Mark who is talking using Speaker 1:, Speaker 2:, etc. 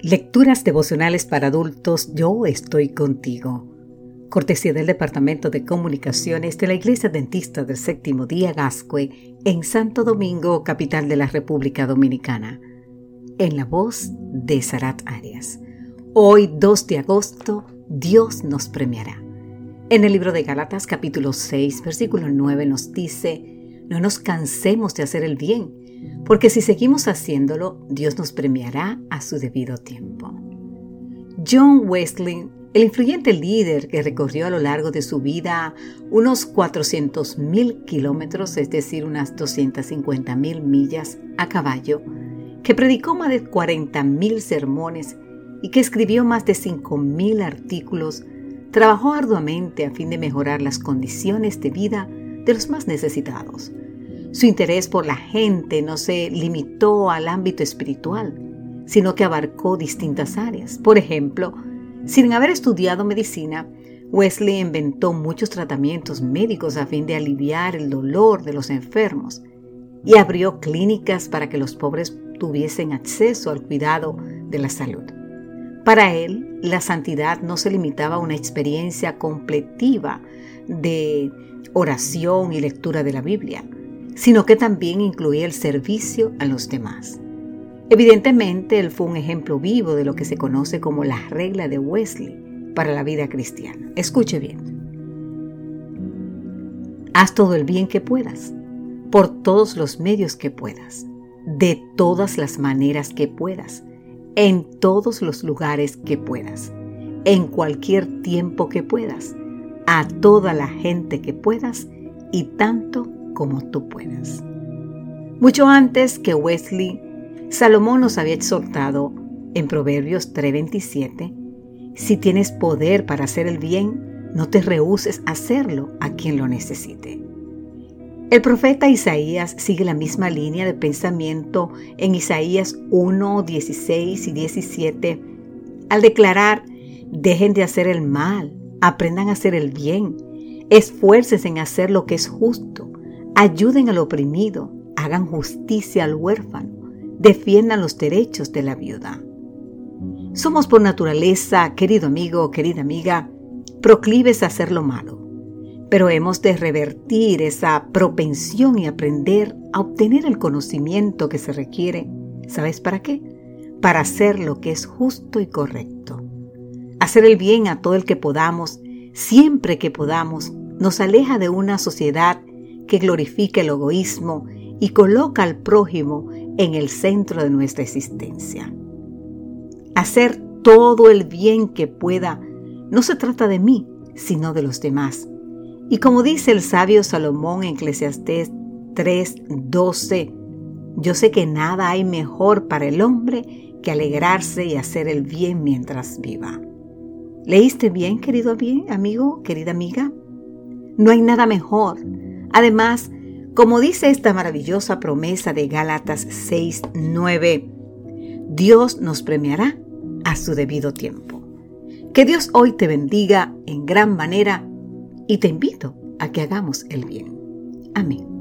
Speaker 1: Lecturas devocionales para adultos, yo estoy contigo. Cortesía del Departamento de Comunicaciones de la Iglesia Dentista del Séptimo Día Gascue en Santo Domingo, capital de la República Dominicana. En la voz de Sarat Arias. Hoy, 2 de agosto, Dios nos premiará. En el libro de Galatas capítulo 6, versículo 9 nos dice, no nos cansemos de hacer el bien porque si seguimos haciéndolo, Dios nos premiará a su debido tiempo. John Wesley, el influyente líder que recorrió a lo largo de su vida unos 400.000 kilómetros, es decir, unas 250.000 millas a caballo, que predicó más de 40.000 sermones y que escribió más de 5.000 artículos, trabajó arduamente a fin de mejorar las condiciones de vida de los más necesitados su interés por la gente no se limitó al ámbito espiritual, sino que abarcó distintas áreas. Por ejemplo, sin haber estudiado medicina, Wesley inventó muchos tratamientos médicos a fin de aliviar el dolor de los enfermos y abrió clínicas para que los pobres tuviesen acceso al cuidado de la salud. Para él, la santidad no se limitaba a una experiencia completiva de oración y lectura de la Biblia, sino que también incluía el servicio a los demás. Evidentemente, él fue un ejemplo vivo de lo que se conoce como la regla de Wesley para la vida cristiana. Escuche bien. Haz todo el bien que puedas, por todos los medios que puedas, de todas las maneras que puedas, en todos los lugares que puedas, en cualquier tiempo que puedas, a toda la gente que puedas y tanto como tú puedas. Mucho antes que Wesley, Salomón nos había exhortado en Proverbios 3:27, si tienes poder para hacer el bien, no te rehuses a hacerlo a quien lo necesite. El profeta Isaías sigue la misma línea de pensamiento en Isaías 1, 16 y 17 al declarar, dejen de hacer el mal, aprendan a hacer el bien, esfuércense en hacer lo que es justo, ayuden al oprimido, hagan justicia al huérfano, defiendan los derechos de la viuda. Somos por naturaleza, querido amigo, querida amiga, proclives a hacer lo malo, pero hemos de revertir esa propensión y aprender a obtener el conocimiento que se requiere. ¿Sabes para qué? Para hacer lo que es justo y correcto. Hacer el bien a todo el que podamos, siempre que podamos, nos aleja de una sociedad que glorifica el egoísmo y coloca al prójimo en el centro de nuestra existencia. Hacer todo el bien que pueda no se trata de mí, sino de los demás. Y como dice el sabio Salomón en Eclesiastés 3:12, yo sé que nada hay mejor para el hombre que alegrarse y hacer el bien mientras viva. ¿Leíste bien, querido amigo, querida amiga? No hay nada mejor Además, como dice esta maravillosa promesa de Gálatas 6:9, Dios nos premiará a su debido tiempo. Que Dios hoy te bendiga en gran manera y te invito a que hagamos el bien. Amén.